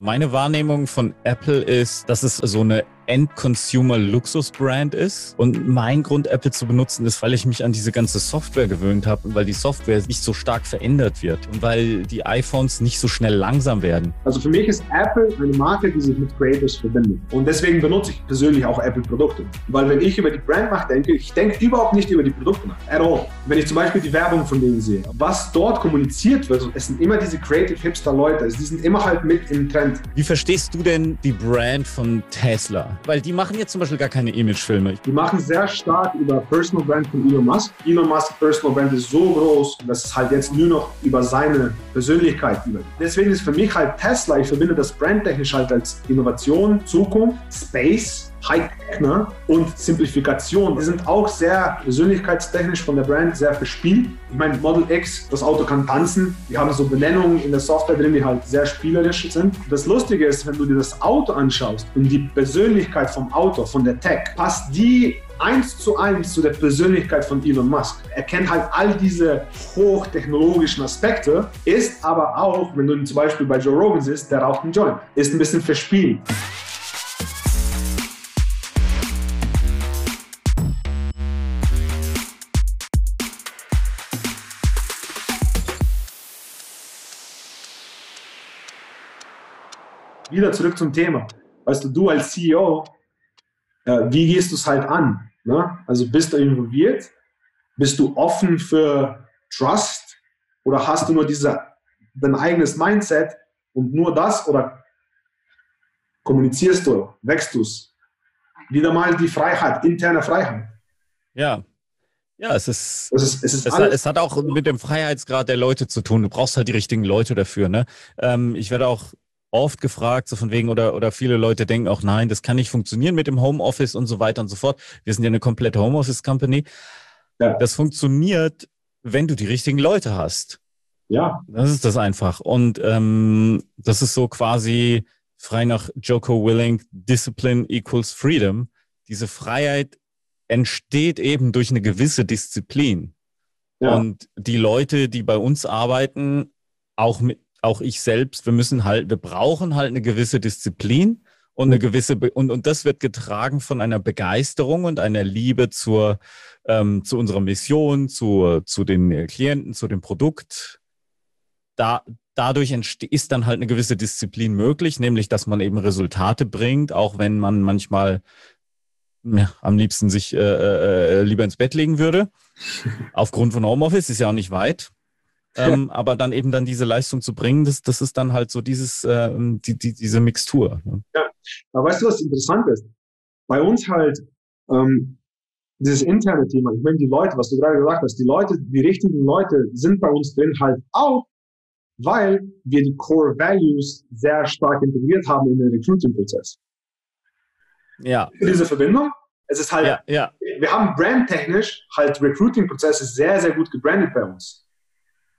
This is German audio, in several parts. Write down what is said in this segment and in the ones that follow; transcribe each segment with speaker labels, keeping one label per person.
Speaker 1: Meine Wahrnehmung von Apple ist, dass es so eine End-Consumer-Luxus-Brand ist. Und mein Grund, Apple zu benutzen, ist, weil ich mich an diese ganze Software gewöhnt habe und weil die Software nicht so stark verändert wird und weil die iPhones nicht so schnell langsam werden.
Speaker 2: Also für mich ist Apple eine Marke, die sich mit Creators verbindet. Und deswegen benutze ich persönlich auch Apple-Produkte. Weil wenn ich über die Brand nachdenke, ich denke überhaupt nicht über die Produkte nach. At all. Wenn ich zum Beispiel die Werbung von denen sehe, was dort kommuniziert wird, es sind immer diese Creative Hipster-Leute, die sind immer halt mit im Trend.
Speaker 1: Wie verstehst du denn die Brand von Tesla? Weil die machen jetzt zum Beispiel gar keine Imagefilme.
Speaker 2: Die machen sehr stark über Personal Brand von Elon Musk. Elon Musk Personal Brand ist so groß, dass es halt jetzt nur noch über seine Persönlichkeit über. Deswegen ist für mich halt Tesla, ich verbinde das brandtechnisch halt als Innovation, Zukunft, Space High-Tech ne? und Simplifikation. Die sind auch sehr persönlichkeitstechnisch von der Brand sehr verspielt. Ich meine, Model X, das Auto kann tanzen. Die haben so Benennungen in der Software drin, die halt sehr spielerisch sind. Das Lustige ist, wenn du dir das Auto anschaust und die Persönlichkeit vom Auto, von der Tech, passt die eins zu eins zu der Persönlichkeit von Elon Musk. Er kennt halt all diese hochtechnologischen Aspekte, ist aber auch, wenn du zum Beispiel bei Joe Rogan siehst, der raucht einen Joint, ist ein bisschen verspielt. Wieder zurück zum Thema. Weißt du, du als CEO, äh, wie gehst du es halt an? Ne? Also bist du involviert? Bist du offen für Trust? Oder hast du nur diese, dein eigenes Mindset und nur das? Oder kommunizierst du, wächst du es? Wieder mal die Freiheit, interne Freiheit.
Speaker 1: Ja, ja, es ist, es, ist, es, ist es, hat, es, hat, auch mit dem Freiheitsgrad der Leute zu tun. Du brauchst halt die richtigen Leute dafür. Ne? Ähm, ich werde auch oft gefragt, so von wegen, oder, oder viele Leute denken auch, nein, das kann nicht funktionieren mit dem Homeoffice und so weiter und so fort. Wir sind ja eine komplette Homeoffice-Company. Ja. Das funktioniert, wenn du die richtigen Leute hast.
Speaker 2: Ja.
Speaker 1: Das ist das einfach. Und ähm, das ist so quasi frei nach Joko Willing, Discipline equals Freedom. Diese Freiheit entsteht eben durch eine gewisse Disziplin. Ja. Und die Leute, die bei uns arbeiten, auch mit, auch ich selbst, wir müssen halt, wir brauchen halt eine gewisse Disziplin und eine mhm. gewisse Be und, und das wird getragen von einer Begeisterung und einer Liebe zur ähm, zu unserer Mission, zu, zu den Klienten, zu dem Produkt. Da, dadurch ist dann halt eine gewisse Disziplin möglich, nämlich dass man eben Resultate bringt, auch wenn man manchmal ja, am liebsten sich äh, äh, lieber ins Bett legen würde. Aufgrund von Homeoffice ist ja auch nicht weit. Ähm, aber dann eben dann diese Leistung zu bringen, das, das ist dann halt so dieses, äh, die, die, diese Mixtur.
Speaker 2: Ne? Ja, aber weißt du, was interessant ist? Bei uns halt ähm, dieses interne Thema, ich meine, die Leute, was du gerade gesagt hast, die Leute, die richtigen Leute sind bei uns drin halt auch, weil wir die Core Values sehr stark integriert haben in den Recruiting-Prozess.
Speaker 1: Ja.
Speaker 2: Diese Verbindung. Es ist halt,
Speaker 1: ja, ja.
Speaker 2: wir haben brandtechnisch halt Recruiting-Prozesse sehr, sehr gut gebrandet bei uns.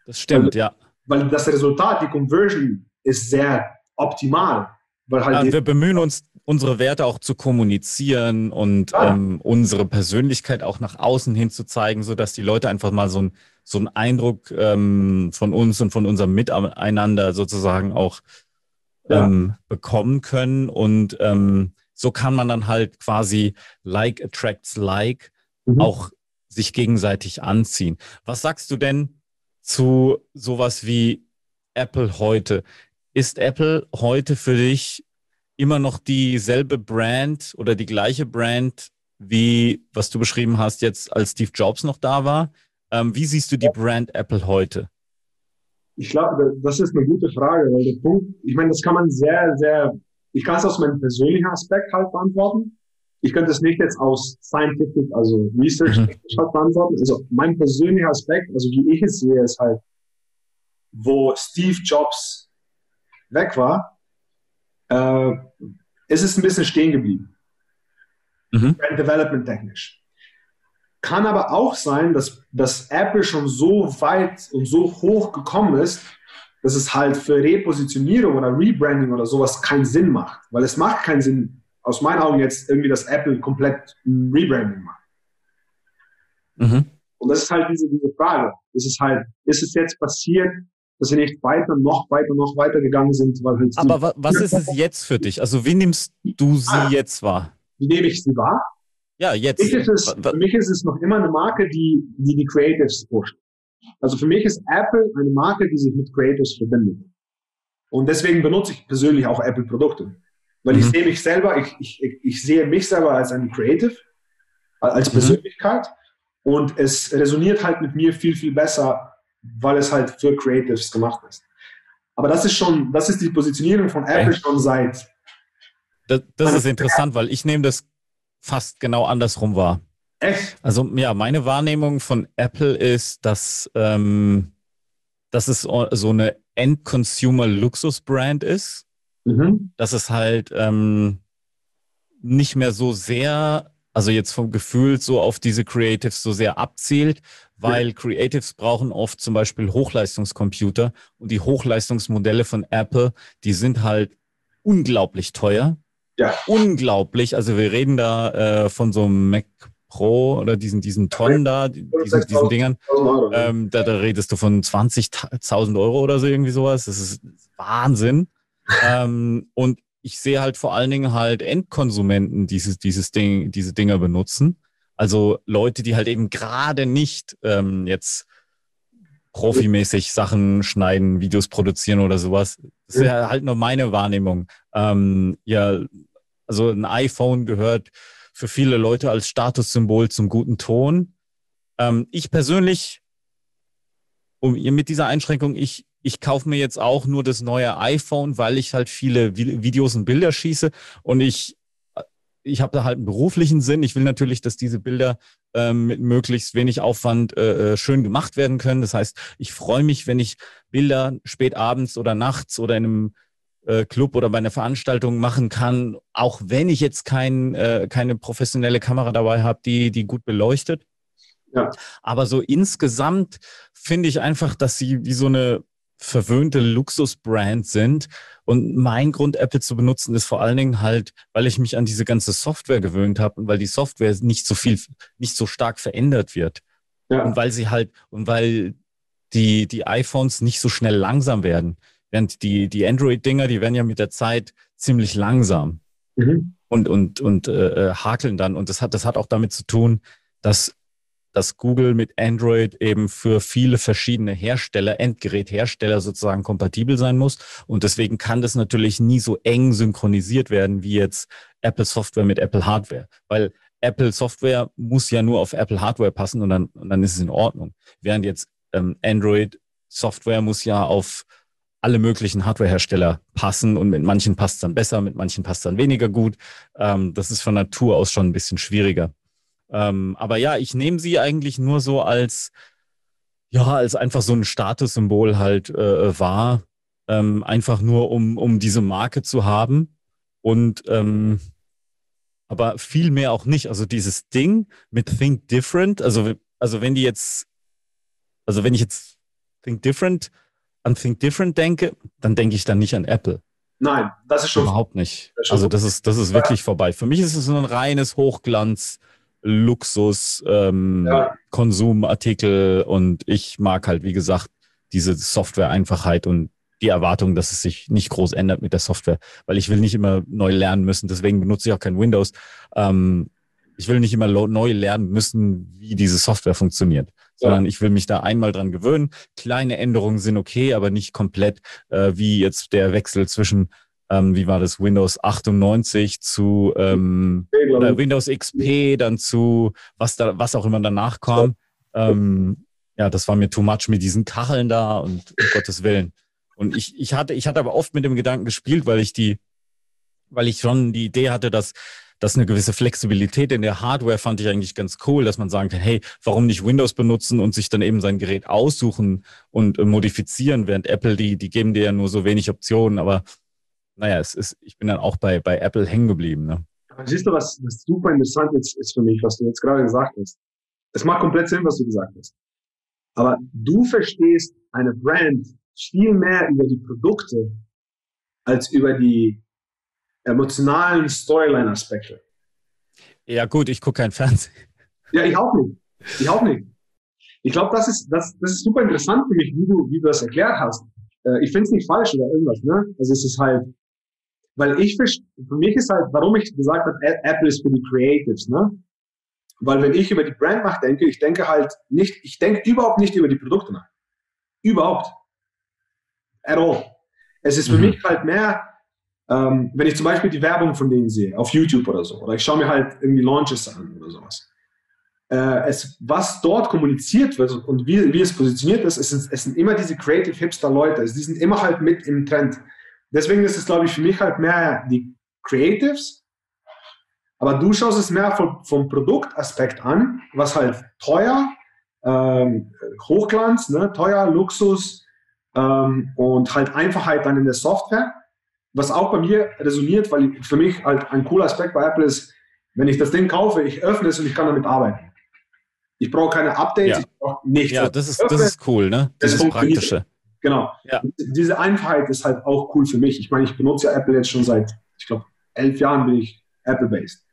Speaker 1: Das stimmt,
Speaker 2: weil,
Speaker 1: ja.
Speaker 2: Weil das Resultat, die Conversion ist sehr optimal. Weil halt
Speaker 1: ja, wir bemühen uns, unsere Werte auch zu kommunizieren und ja. ähm, unsere Persönlichkeit auch nach außen hin zu zeigen, sodass die Leute einfach mal so, ein, so einen Eindruck ähm, von uns und von unserem Miteinander sozusagen auch ähm, bekommen können. Und ähm, so kann man dann halt quasi like attracts like mhm. auch sich gegenseitig anziehen. Was sagst du denn zu sowas wie Apple heute. Ist Apple heute für dich immer noch dieselbe Brand oder die gleiche Brand, wie was du beschrieben hast jetzt, als Steve Jobs noch da war? Ähm, wie siehst du die Brand Apple heute?
Speaker 2: Ich glaube, das ist eine gute Frage, weil der Punkt, ich meine, das kann man sehr, sehr, ich kann es aus meinem persönlichen Aspekt halt beantworten ich könnte es nicht jetzt aus Scientific, also Research mhm. beantworten. Also mein persönlicher Aspekt, also wie ich es sehe, ist halt, wo Steve Jobs weg war, äh, ist es ein bisschen stehen geblieben. Mhm. Development technisch. Kann aber auch sein, dass, dass Apple schon so weit und so hoch gekommen ist, dass es halt für Repositionierung oder Rebranding oder sowas keinen Sinn macht. Weil es macht keinen Sinn, aus meinen Augen jetzt irgendwie, dass Apple komplett ein Rebranding macht. Mhm. Und das ist halt diese, diese Frage. Ist es halt, ist es jetzt passiert, dass sie nicht weiter, noch weiter, noch weiter gegangen sind. Weil
Speaker 1: halt Aber wa was ist es jetzt für dich? Also wie nimmst du sie ah, jetzt wahr?
Speaker 2: Wie nehme ich sie wahr?
Speaker 1: Ja, jetzt.
Speaker 2: Für mich, ist es, für mich ist es noch immer eine Marke, die die, die Creatives pusht. Also für mich ist Apple eine Marke, die sich mit Creatives verbindet. Und deswegen benutze ich persönlich auch Apple-Produkte. Weil mhm. ich sehe mich selber, ich, ich, ich sehe mich selber als ein Creative, als mhm. Persönlichkeit. Mhm. Und es resoniert halt mit mir viel, viel besser, weil es halt für Creatives gemacht ist. Aber das ist schon, das ist die Positionierung von Apple okay. schon seit.
Speaker 1: Das, das ist interessant, weil ich nehme das fast genau andersrum wahr.
Speaker 2: Echt?
Speaker 1: Also ja, meine Wahrnehmung von Apple ist, dass, ähm, dass es so eine End-Consumer-Luxus-Brand ist. Mhm. Dass es halt ähm, nicht mehr so sehr, also jetzt vom Gefühl so auf diese Creatives so sehr abzielt, weil ja. Creatives brauchen oft zum Beispiel Hochleistungscomputer und die Hochleistungsmodelle von Apple, die sind halt unglaublich teuer.
Speaker 2: Ja.
Speaker 1: Unglaublich. Also wir reden da äh, von so einem Mac Pro oder diesen, diesen Tonnen da, diesen, diesen Dingern, ähm, da, da redest du von 20.000 Euro oder so irgendwie sowas. Das ist Wahnsinn. Ähm, und ich sehe halt vor allen Dingen halt Endkonsumenten dieses, dieses Ding, diese Dinger benutzen. Also Leute, die halt eben gerade nicht ähm, jetzt profimäßig Sachen schneiden, Videos produzieren oder sowas. Das ist ja halt nur meine Wahrnehmung. Ähm, ja, also ein iPhone gehört für viele Leute als Statussymbol zum guten Ton. Ähm, ich persönlich, um mit dieser Einschränkung, ich, ich kaufe mir jetzt auch nur das neue iPhone, weil ich halt viele Videos und Bilder schieße und ich ich habe da halt einen beruflichen Sinn. Ich will natürlich, dass diese Bilder ähm, mit möglichst wenig Aufwand äh, äh schön gemacht werden können. Das heißt, ich freue mich, wenn ich Bilder spät abends oder nachts oder in einem äh, Club oder bei einer Veranstaltung machen kann, auch wenn ich jetzt kein, äh, keine professionelle Kamera dabei habe, die, die gut beleuchtet. Ja. Aber so insgesamt finde ich einfach, dass sie wie so eine verwöhnte Luxusbrand sind. Und mein Grund, Apple zu benutzen, ist vor allen Dingen halt, weil ich mich an diese ganze Software gewöhnt habe und weil die Software nicht so viel, nicht so stark verändert wird. Ja. Und weil sie halt, und weil die, die iPhones nicht so schnell langsam werden. Während die, die Android-Dinger, die werden ja mit der Zeit ziemlich langsam mhm. und, und, und äh, äh, hakeln dann. Und das hat, das hat auch damit zu tun, dass, dass Google mit Android eben für viele verschiedene Hersteller, Endgeräthersteller sozusagen kompatibel sein muss. Und deswegen kann das natürlich nie so eng synchronisiert werden wie jetzt Apple Software mit Apple Hardware. Weil Apple Software muss ja nur auf Apple Hardware passen und dann, und dann ist es in Ordnung. Während jetzt ähm, Android Software muss ja auf alle möglichen Hardwarehersteller passen und mit manchen passt es dann besser, mit manchen passt es dann weniger gut. Ähm, das ist von Natur aus schon ein bisschen schwieriger. Ähm, aber ja, ich nehme sie eigentlich nur so als, ja, als einfach so ein Statussymbol halt äh, wahr. Ähm, einfach nur, um, um diese Marke zu haben. Und ähm, aber viel mehr auch nicht. Also dieses Ding mit Think Different, also, also wenn die jetzt, also wenn ich jetzt Think Different an Think Different denke, dann denke ich dann nicht an Apple.
Speaker 2: Nein, das ist schon.
Speaker 1: Überhaupt nicht. Das also das ist, das ist wirklich ja. vorbei. Für mich ist es ein reines Hochglanz, Luxus, ähm, ja. Konsumartikel und ich mag halt, wie gesagt, diese Software-Einfachheit und die Erwartung, dass es sich nicht groß ändert mit der Software, weil ich will nicht immer neu lernen müssen. Deswegen benutze ich auch kein Windows. Ähm, ich will nicht immer neu lernen müssen, wie diese Software funktioniert sondern ich will mich da einmal dran gewöhnen. Kleine Änderungen sind okay, aber nicht komplett, äh, wie jetzt der Wechsel zwischen, ähm, wie war das, Windows 98 zu ähm, oder Windows XP, dann zu was da, was auch immer danach kam. Ähm, ja, das war mir too much mit diesen Kacheln da und um Gottes Willen. Und ich, ich hatte, ich hatte aber oft mit dem Gedanken gespielt, weil ich die, weil ich schon die Idee hatte, dass dass eine gewisse Flexibilität in der Hardware fand ich eigentlich ganz cool, dass man sagen kann, hey, warum nicht Windows benutzen und sich dann eben sein Gerät aussuchen und äh, modifizieren, während Apple, die, die geben dir ja nur so wenig Optionen, aber naja, es ist, ich bin dann auch bei, bei Apple hängen geblieben. Ne?
Speaker 2: Siehst du, was, was super interessant ist, ist für mich, was du jetzt gerade gesagt hast. Es macht komplett Sinn, was du gesagt hast. Aber du verstehst eine Brand viel mehr über die Produkte als über die emotionalen Storyline-Aspekte.
Speaker 1: Ja, gut, ich gucke kein Fernsehen.
Speaker 2: Ja, ich auch nicht. Ich auch nicht. Ich glaube, das ist, das, das ist super interessant für mich, wie du, wie du das erklärt hast. Äh, ich finde es nicht falsch oder irgendwas, ne? Also es ist halt, weil ich, für mich ist halt, warum ich gesagt habe, Apple ist für die Creatives, ne? Weil wenn ich über die Brand nachdenke, ich denke halt nicht, ich denke überhaupt nicht über die Produkte nach. Überhaupt. At all. Es ist für mhm. mich halt mehr, ähm, wenn ich zum Beispiel die Werbung von denen sehe, auf YouTube oder so, oder ich schaue mir halt irgendwie Launches an oder sowas. Äh, es, was dort kommuniziert wird und wie, wie es positioniert ist, es sind, es sind immer diese Creative Hipster Leute. Also die sind immer halt mit im Trend. Deswegen ist es, glaube ich, für mich halt mehr die Creatives. Aber du schaust es mehr vom, vom Produktaspekt an, was halt teuer, ähm, Hochglanz, ne, teuer, Luxus ähm, und halt Einfachheit dann in der Software. Was auch bei mir resoniert, weil für mich halt ein cooler Aspekt bei Apple ist, wenn ich das Ding kaufe, ich öffne es und ich kann damit arbeiten. Ich brauche keine Updates,
Speaker 1: ja.
Speaker 2: ich brauche nichts.
Speaker 1: Ja, das ist, das ist cool, ne? Das, das ist Praktische.
Speaker 2: Genau. Ja. Diese Einfachheit ist halt auch cool für mich. Ich meine, ich benutze ja Apple jetzt schon seit, ich glaube, elf Jahren bin ich Apple-based.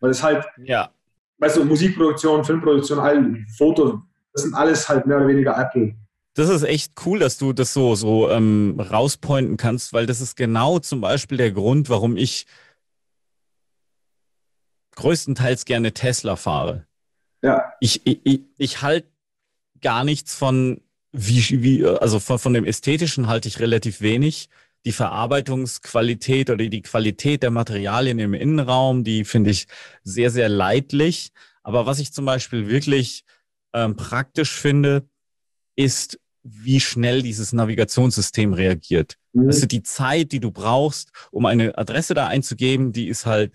Speaker 2: Weil es halt,
Speaker 1: ja.
Speaker 2: weißt du, Musikproduktion, Filmproduktion, all, Foto, das sind alles halt mehr oder weniger Apple.
Speaker 1: Das ist echt cool, dass du das so, so ähm, rauspointen kannst, weil das ist genau zum Beispiel der Grund, warum ich größtenteils gerne Tesla fahre.
Speaker 2: Ja.
Speaker 1: Ich, ich, ich halte gar nichts von, wie, wie, also von, von dem Ästhetischen halte ich relativ wenig. Die Verarbeitungsqualität oder die Qualität der Materialien im Innenraum, die finde ich sehr, sehr leidlich. Aber was ich zum Beispiel wirklich ähm, praktisch finde, ist, wie schnell dieses Navigationssystem reagiert. Mhm. Also die Zeit, die du brauchst, um eine Adresse da einzugeben, die ist halt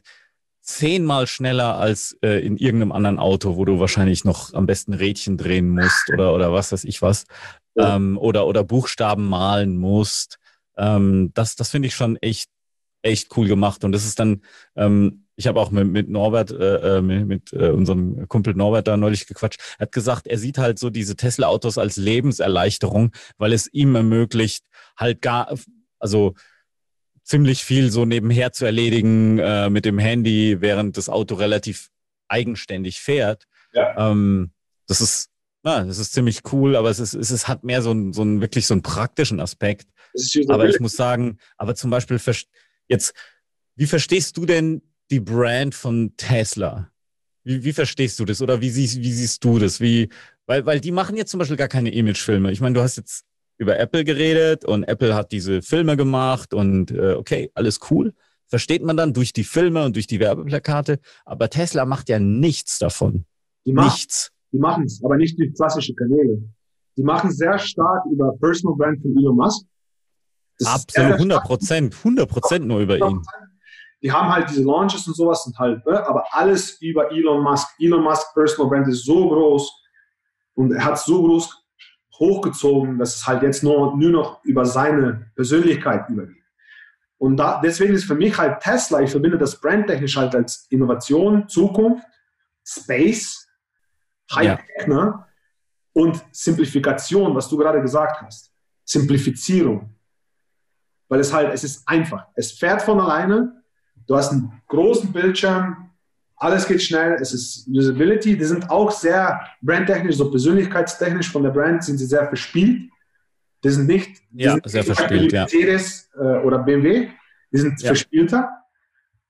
Speaker 1: zehnmal schneller als äh, in irgendeinem anderen Auto, wo du wahrscheinlich noch am besten Rädchen drehen musst oder, oder was weiß ich was. Ja. Ähm, oder, oder Buchstaben malen musst. Ähm, das das finde ich schon echt, echt cool gemacht. Und das ist dann, ähm, ich habe auch mit, mit Norbert, äh, äh mit, mit äh, unserem Kumpel Norbert da neulich gequatscht. Er hat gesagt, er sieht halt so diese Tesla-Autos als Lebenserleichterung, weil es ihm ermöglicht, halt gar, also ziemlich viel so nebenher zu erledigen äh, mit dem Handy, während das Auto relativ eigenständig fährt. Ja. Ähm, das ist, na, das ist ziemlich cool, aber es ist, es ist, hat mehr so einen, so einen wirklich so einen praktischen Aspekt. Aber ich muss sagen, aber zum Beispiel jetzt, wie verstehst du denn die Brand von Tesla? Wie, wie verstehst du das? Oder wie siehst, wie siehst du das? Wie, weil, weil die machen jetzt zum Beispiel gar keine Imagefilme. Ich meine, du hast jetzt über Apple geredet und Apple hat diese Filme gemacht und äh, okay, alles cool. Versteht man dann durch die Filme und durch die Werbeplakate. Aber Tesla macht ja nichts davon.
Speaker 2: Die nichts. Die machen es, aber nicht durch klassische Kanäle. Die machen sehr stark über Personal Brand von Elon Musk.
Speaker 1: Das Absolut, 100 Prozent, 100 Prozent nur über ihn.
Speaker 2: Die haben halt diese Launches und sowas und halt, ne, aber alles über Elon Musk. Elon Musk Personal Brand ist so groß und er hat so groß hochgezogen, dass es halt jetzt nur, nur noch über seine Persönlichkeit übergeht. Und da, deswegen ist für mich halt Tesla, ich verbinde das brandtechnisch halt als Innovation, Zukunft, Space, Hightech ja. ne? und Simplifikation, was du gerade gesagt hast. Simplifizierung. Weil es halt, es ist einfach. Es fährt von alleine. Du hast einen großen Bildschirm, alles geht schnell, es ist Usability. Die sind auch sehr brandtechnisch, so persönlichkeitstechnisch von der Brand sind sie sehr verspielt. Die sind nicht,
Speaker 1: die ja,
Speaker 2: sind
Speaker 1: sehr verspielt,
Speaker 2: ja. Mercedes äh, oder BMW, die sind ja. verspielter.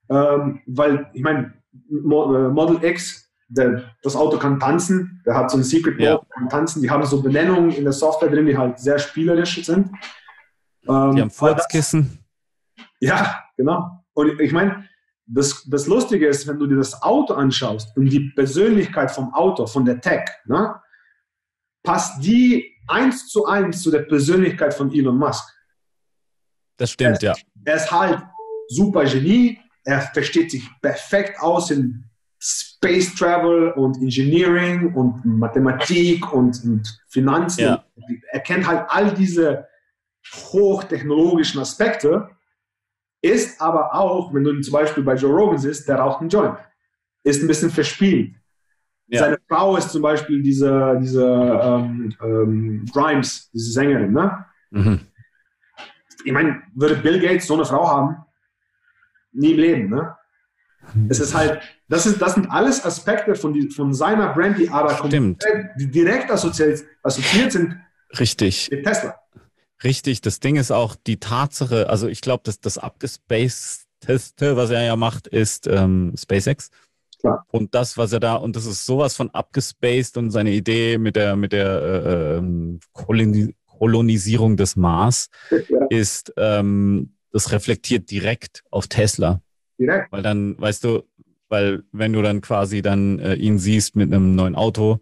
Speaker 2: Ähm, weil, ich meine, äh, Model X, der, das Auto kann tanzen, der hat so ein Secret Mode, ja. kann tanzen, die haben so Benennungen in der Software drin, die halt sehr spielerisch sind.
Speaker 1: Ähm, die haben Furzkissen.
Speaker 2: Ja, genau. Und ich meine, das, das Lustige ist, wenn du dir das Auto anschaust und die Persönlichkeit vom Auto, von der Tech, ne, passt die eins zu eins zu der Persönlichkeit von Elon Musk.
Speaker 1: Das stimmt,
Speaker 2: er,
Speaker 1: ja.
Speaker 2: Er ist halt super Genie, er versteht sich perfekt aus in Space Travel und Engineering und Mathematik und, und Finanzen. Ja. Er kennt halt all diese hochtechnologischen Aspekte ist aber auch, wenn du zum Beispiel bei Joe Rogan siehst, der raucht einen Joint. Ist ein bisschen verspielt. Ja. Seine Frau ist zum Beispiel diese, diese ähm, ähm, Grimes, diese Sängerin. Ne? Mhm. Ich meine, würde Bill Gates so eine Frau haben? Nie im Leben. Ne? Es ist halt, das, ist, das sind alles Aspekte von, die, von seiner Brand, die aber direkt assoziiert, assoziiert sind
Speaker 1: Richtig.
Speaker 2: mit Tesla.
Speaker 1: Richtig. Das Ding ist auch die Tatsache, also ich glaube, dass das abgespacedeste, was er ja macht, ist ähm, SpaceX.
Speaker 2: Klar.
Speaker 1: Und das, was er da, und das ist sowas von abgespaced und seine Idee mit der, mit der äh, ähm, Koloni Kolonisierung des Mars
Speaker 2: Ja,
Speaker 1: ist, ähm, das reflektiert direkt auf Tesla.
Speaker 2: direkt.
Speaker 1: Weil dann, weißt du, weil wenn du dann quasi dann äh, ihn siehst mit einem neuen Auto,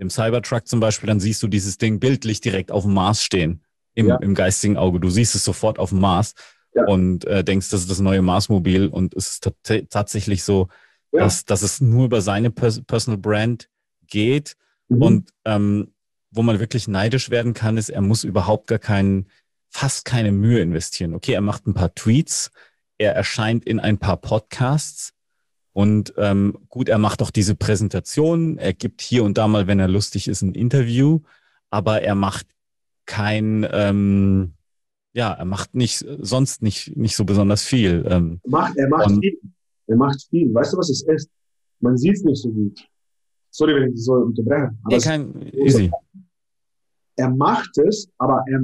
Speaker 1: dem Cybertruck zum Beispiel, dann siehst du dieses Ding bildlich direkt auf dem Mars stehen, im,
Speaker 2: Ja.
Speaker 1: im geistigen Auge. Du siehst es sofort auf dem Mars
Speaker 2: Ja.
Speaker 1: und äh, denkst, das ist das neue Marsmobil und es ist tat- tatsächlich so,
Speaker 2: Ja.
Speaker 1: dass, dass es nur über seine Pers Personal Brand geht
Speaker 2: Mhm.
Speaker 1: und ähm, wo man wirklich neidisch werden kann, ist, er muss überhaupt gar keinen, fast keine Mühe investieren. Okay, er macht ein paar Tweets, er erscheint in ein paar Podcasts und ähm, gut, er macht auch diese Präsentation, er gibt hier und da mal, wenn er lustig ist, ein Interview, aber er macht kein, ähm, ja, er macht nicht sonst nicht nicht so besonders viel. Ähm,
Speaker 2: Er macht, er macht viel. Er macht viel. Weißt du, was es ist? Man sieht es nicht so gut. Sorry, wenn ich dich so unterbreche. Aber
Speaker 1: kein easy.
Speaker 2: er macht es, aber er,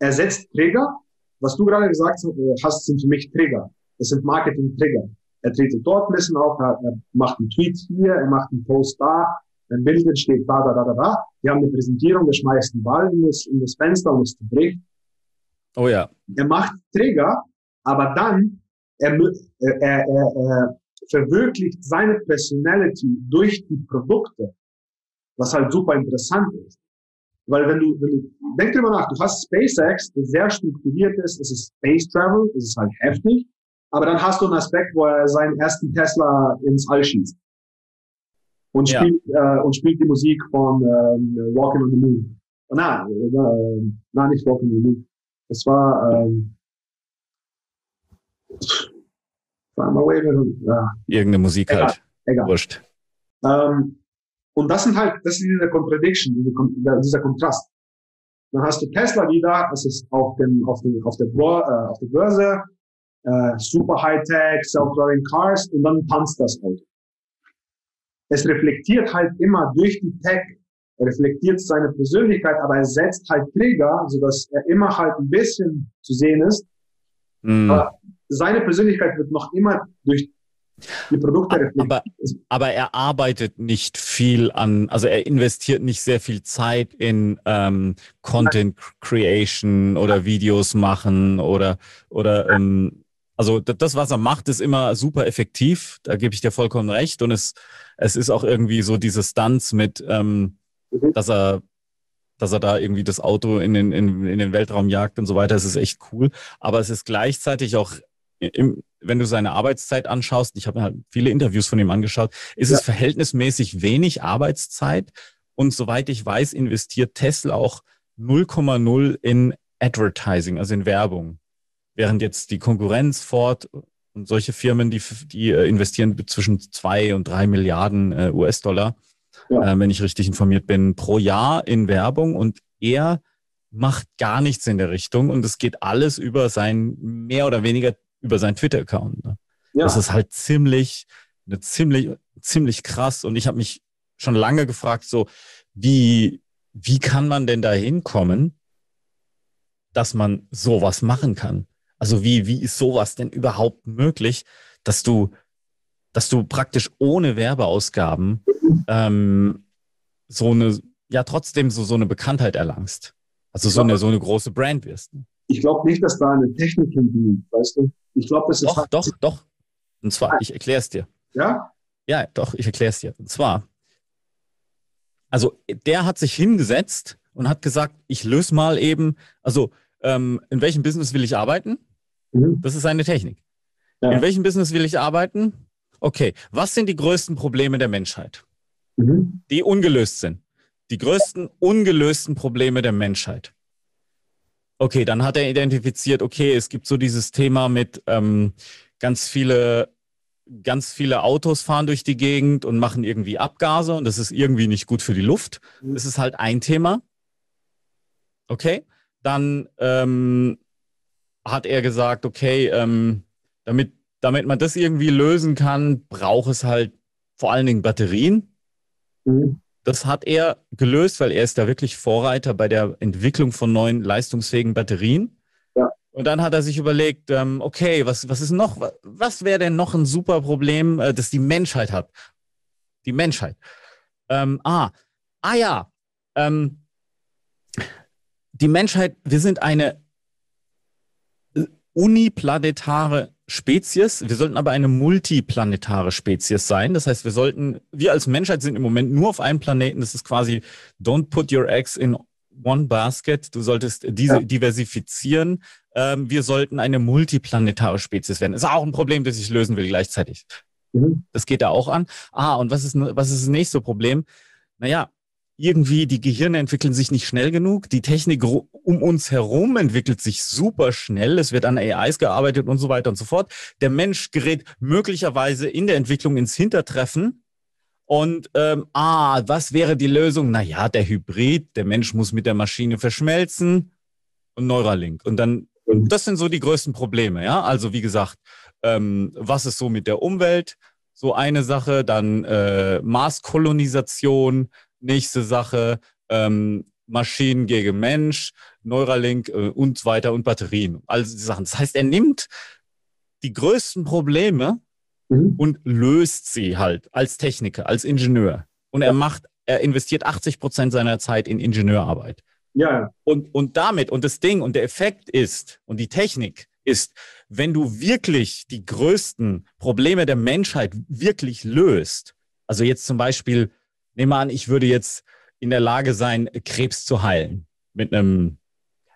Speaker 2: er setzt Trigger. Was du gerade gesagt hast, sind für mich Trigger. Das sind Marketing-Trigger. Er tritt dort ein bisschen auf, er, er macht einen Tweet hier, er macht einen Post da, ein Bild entsteht da, da, da, da, da. Wir haben eine Präsentierung, der schmeißt einen Ball in das, in das Fenster und es zerbricht.
Speaker 1: Oh ja,
Speaker 2: er macht Trigger, aber dann er, er, er, er, er verwirklicht seine Personality durch die Produkte, was halt super interessant ist. Weil wenn du, wenn du, denk drüber nach, du hast SpaceX, das sehr strukturiert ist, es ist Space Travel, es ist halt heftig, aber dann hast du einen Aspekt, wo er seinen ersten Tesla ins All schießt. Und
Speaker 1: Ja.
Speaker 2: spielt, äh, und spielt die Musik von ähm, Walking on the Moon. Na, äh, na, nicht Walking on the Moon. Es war, ähm, Fly My Way, ja,
Speaker 1: irgendeine Musik
Speaker 2: Egal.
Speaker 1: halt.
Speaker 2: egal.
Speaker 1: Wurscht.
Speaker 2: Ähm, und das sind halt, das ist diese Contradiction, diese, dieser Kontrast. Dann hast du Tesla wieder, das ist auf dem, auf dem, auf der, äh, auf der Börse, äh, super Hightech, self-driving Cars und dann tanzt das Auto. Es reflektiert halt immer durch die Tech, reflektiert seine Persönlichkeit, aber er setzt halt Trigger, sodass er immer halt ein bisschen zu sehen ist.
Speaker 1: Hm.
Speaker 2: Aber seine Persönlichkeit wird noch immer durch die Produkte reflektiert.
Speaker 1: Aber, aber er arbeitet nicht viel an, also er investiert nicht sehr viel Zeit in ähm, Content Creation oder Videos machen oder, oder ähm, also das, was er macht, ist immer super effektiv. Da gebe ich dir vollkommen recht. Und es, es ist auch irgendwie so diese Stunts mit, ähm,
Speaker 2: Mhm.
Speaker 1: dass er dass er da irgendwie das Auto in den, in, in den Weltraum jagt und so weiter. Es ist echt cool. Aber es ist gleichzeitig auch, im, wenn du seine Arbeitszeit anschaust, ich habe mir halt viele Interviews von ihm angeschaut, ist
Speaker 2: Ja.
Speaker 1: es verhältnismäßig wenig Arbeitszeit. Und soweit ich weiß, investiert Tesla auch 0,0 in Advertising, also in Werbung. Während jetzt die Konkurrenz Ford und solche Firmen, die, die äh, investieren zwischen zwei und drei Milliarden äh, US-Dollar,
Speaker 2: Ja.
Speaker 1: äh, wenn ich richtig informiert bin, pro Jahr in Werbung und er macht gar nichts in der Richtung und es geht alles über sein, mehr oder weniger über seinen Twitter-Account. Ne?
Speaker 2: ja.
Speaker 1: Das ist halt ziemlich, eine ziemlich, ziemlich krass und ich habe mich schon lange gefragt, so, wie, wie kann man denn da hinkommen, dass man sowas machen kann? Also wie, wie ist sowas denn überhaupt möglich, dass du, dass du praktisch ohne Werbeausgaben ähm, so eine, ja trotzdem so, so eine Bekanntheit erlangst. Also so eine, so eine große Brand wirst. ne?
Speaker 2: ich glaube nicht, dass da eine Technik hinten, weißt du? Ich glaube, das ist
Speaker 1: Doch,
Speaker 2: halt,
Speaker 1: doch, doch. Und zwar, ich erkläre es dir.
Speaker 2: ja,
Speaker 1: Ja, doch, ich erkläre es dir. Und zwar, also der hat sich hingesetzt und hat gesagt, ich löse mal eben, also ähm, in welchem Business will ich arbeiten?
Speaker 2: Mhm.
Speaker 1: Das ist eine Technik.
Speaker 2: Ja.
Speaker 1: In welchem Business will ich arbeiten? Okay, was sind die größten Probleme der Menschheit,
Speaker 2: Mhm.
Speaker 1: die ungelöst sind? Die größten ungelösten Probleme der Menschheit. Okay, dann hat er identifiziert, okay, es gibt so dieses Thema mit ähm, ganz viele, ganz viele Autos fahren durch die Gegend und machen irgendwie Abgase und das ist irgendwie nicht gut für die Luft.
Speaker 2: Mhm.
Speaker 1: Das ist halt ein Thema. Okay, dann ähm, hat er gesagt, okay, ähm, damit damit man das irgendwie lösen kann, braucht es halt vor allen Dingen Batterien. Mhm. Das hat er gelöst, weil er ist da wirklich Vorreiter bei der Entwicklung von neuen leistungsfähigen Batterien. Ja. Und dann hat er sich überlegt, ähm, okay, was, was ist noch, was wäre denn noch ein super Problem, äh, das die Menschheit hat? Die Menschheit. Ähm, ah, ah ja, ähm, die Menschheit, wir sind eine uniplanetare Spezies. Wir sollten aber eine multiplanetare Spezies sein. Das heißt, wir sollten, wir als Menschheit sind im Moment nur auf einem Planeten. Das ist quasi, don't put your eggs in one basket. Du solltest diese ja. diversifizieren. Ähm, wir sollten eine multiplanetare Spezies werden. Das ist auch ein Problem, das ich lösen will gleichzeitig. Mhm. Das geht da auch an. Ah, und was ist, was ist das nächste Problem? Naja, irgendwie die Gehirne entwickeln sich nicht schnell genug. Die Technik um uns herum entwickelt sich super schnell. Es wird an AIs gearbeitet und so weiter und so fort. Der Mensch gerät möglicherweise in der Entwicklung ins Hintertreffen. Und ähm, ah, was wäre die Lösung? Naja, der Hybrid, der Mensch muss mit der Maschine verschmelzen und Neuralink. Und dann, das sind so die größten Probleme, ja. Also wie gesagt, ähm, was ist so mit der Umwelt? So eine Sache, dann äh, Marskolonisation, Nächste Sache, ähm, Maschinen gegen Mensch, Neuralink äh, und so weiter und Batterien. Also die Sachen. Das heißt, er nimmt die größten Probleme mhm. und löst sie halt als Techniker, als Ingenieur. Und er macht, er investiert 80 Prozent seiner Zeit in Ingenieurarbeit. Ja. Und, und damit, und das Ding und der Effekt ist, und die Technik ist, wenn du wirklich die größten Probleme der Menschheit wirklich löst, also jetzt zum Beispiel nehme an, ich würde jetzt in der Lage sein, Krebs zu heilen mit einem,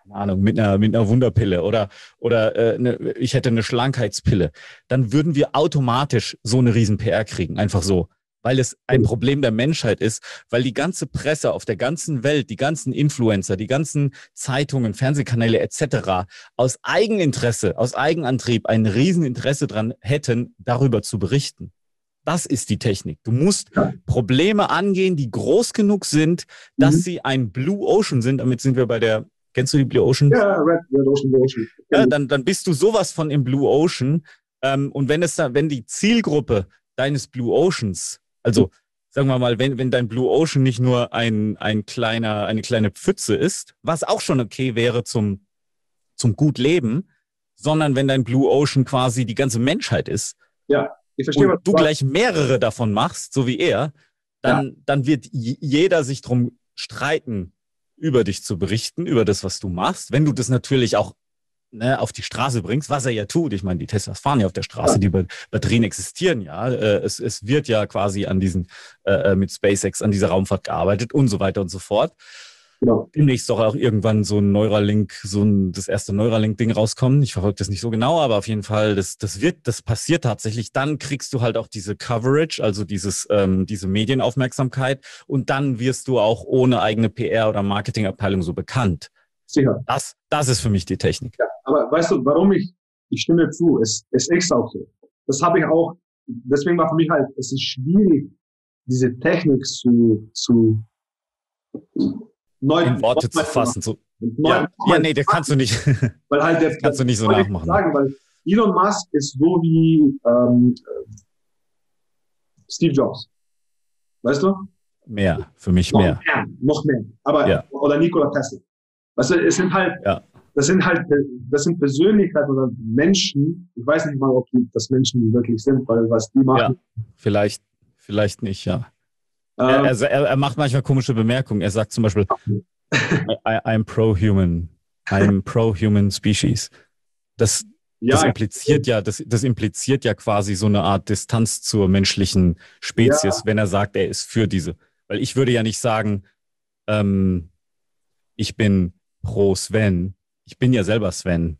Speaker 1: keine Ahnung, mit einer, mit einer Wunderpille oder, oder äh, ne, ich hätte eine Schlankheitspille, dann würden wir automatisch so eine riesen PR kriegen, einfach so. Weil es ein Problem der Menschheit ist, weil die ganze Presse auf der ganzen Welt, die ganzen Influencer, die ganzen Zeitungen, Fernsehkanäle etc. aus Eigeninteresse, aus Eigenantrieb ein Rieseninteresse dran hätten, darüber zu berichten. Das ist die Technik. Du musst ja. Probleme angehen, die groß genug sind, dass mhm. sie ein Blue Ocean sind. Damit sind wir bei der, kennst du die Blue Ocean? Ja, Red, Red Ocean, Blue Ocean. Ja, dann, dann bist du sowas von im Blue Ocean. Ähm, und wenn es da, wenn die Zielgruppe deines Blue Oceans, also sagen wir mal, wenn, wenn dein Blue Ocean nicht nur ein, ein kleiner, eine kleine Pfütze ist, was auch schon okay wäre zum, zum gut leben, sondern wenn dein Blue Ocean quasi die ganze Menschheit ist, ja. Ich verstehe, und du gleich mehrere davon machst, so wie er, dann, ja. dann wird jeder sich drum streiten, über dich zu berichten, über das, was du machst. Wenn du das natürlich auch ne, auf die Straße bringst, was er ja tut. Ich meine, die Teslas fahren ja auf der Straße, die Batterien existieren ja. Äh, es, es wird ja quasi an diesen, äh, äh, mit SpaceX an dieser Raumfahrt gearbeitet und so weiter und so fort. Genau. Demnächst soll auch irgendwann so ein Neuralink, so ein, das erste Neuralink-Ding rauskommen. Ich verfolge das nicht so genau, aber auf jeden Fall, das, das wird, das passiert tatsächlich. Dann kriegst du halt auch diese Coverage, also dieses, ähm, diese Medienaufmerksamkeit und dann wirst du auch ohne eigene PR oder Marketingabteilung so bekannt. Sicher. Das, das ist für mich die Technik.
Speaker 2: Ja, aber weißt du, warum ich, ich stimme zu, es, es ist auch so. Das habe ich auch, deswegen war für mich halt, es ist schwierig, diese Technik zu, zu
Speaker 1: neu in Worte zu fassen. So. Ja, ja, nee, das kannst du nicht. Weil halt der, kannst du nicht so nachmachen.
Speaker 2: Sagen, weil Elon Musk ist so wie ähm, Steve Jobs. Weißt du?
Speaker 1: Mehr, für mich
Speaker 2: noch
Speaker 1: mehr.
Speaker 2: mehr. Noch mehr. Aber, ja. oder Nikola Tesla. Weißt du, es sind halt, ja. das sind halt, das sind Persönlichkeiten oder Menschen. Ich weiß nicht mal, ob die, das Menschen wirklich sind, weil was die machen.
Speaker 1: Ja, vielleicht, vielleicht nicht, ja. Er, ähm. er, er, macht manchmal komische Bemerkungen. Er sagt zum Beispiel, I, I'm pro-human. I'm pro-human species. Das, ja, das impliziert ja, das, das impliziert ja quasi so eine Art Distanz zur menschlichen Spezies, ja. wenn er sagt, er ist für diese. Weil ich würde ja nicht sagen, ähm, ich bin pro Sven. Ich bin ja selber Sven.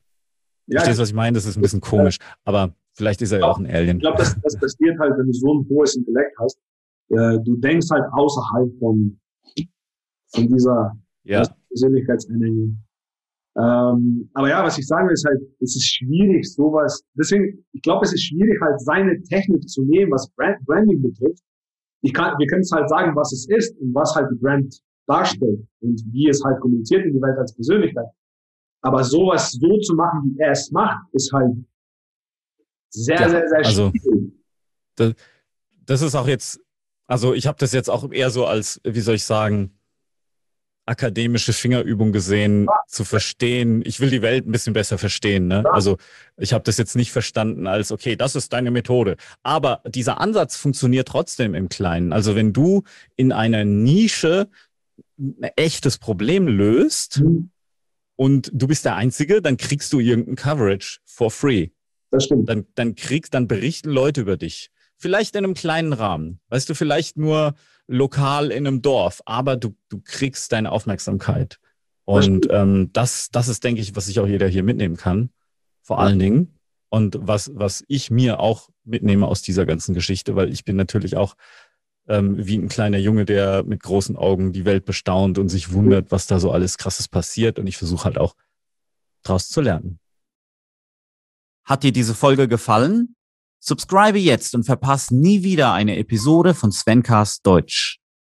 Speaker 1: Ja, Verstehst du, was ich meine? Das ist ein bisschen komisch. Aber vielleicht ist er ja auch ein Alien.
Speaker 2: Ich glaube, das, das passiert halt, wenn du so ein hohes Intellekt hast, äh, du denkst halt außerhalb von, von dieser ja. Persönlichkeitsenergie. Ähm, aber ja, was ich sagen will, ist halt, es ist schwierig, sowas, deswegen, ich glaube, es ist schwierig, halt seine Technik zu nehmen, was Brand, Branding betrifft. Ich kann, wir können es halt sagen, was es ist und was halt die Brand darstellt und wie es halt kommuniziert in die Welt als Persönlichkeit. Aber sowas so zu machen, wie er es macht, ist halt Sehr, ja, sehr, sehr
Speaker 1: also, das, das ist auch jetzt, also ich habe das jetzt auch eher so als, wie soll ich sagen, akademische Fingerübung gesehen, zu verstehen. Ich will die Welt ein bisschen besser verstehen. Ne? Also ich habe das jetzt nicht verstanden als, okay, das ist deine Methode. Aber dieser Ansatz funktioniert trotzdem im Kleinen. Also wenn du in einer Nische ein echtes Problem löst mhm. und du bist der Einzige, dann kriegst du irgendein Coverage for free.
Speaker 2: Das stimmt.
Speaker 1: Dann, dann kriegst, dann berichten Leute über dich. Vielleicht in einem kleinen Rahmen. Weißt du, vielleicht nur lokal in einem Dorf, aber du, du kriegst deine Aufmerksamkeit. Und ähm, das, das ist, denke ich, was sich auch jeder hier mitnehmen kann. Vor allen Dingen. Und was, was ich mir auch mitnehme aus dieser ganzen Geschichte, weil ich bin natürlich auch ähm, wie ein kleiner Junge, der mit großen Augen die Welt bestaunt und sich wundert, was da so alles Krasses passiert. Und ich versuche halt auch draus zu lernen.
Speaker 3: Hat dir diese Folge gefallen? Subscribe jetzt und verpasse nie wieder eine Episode von Svencast Deutsch.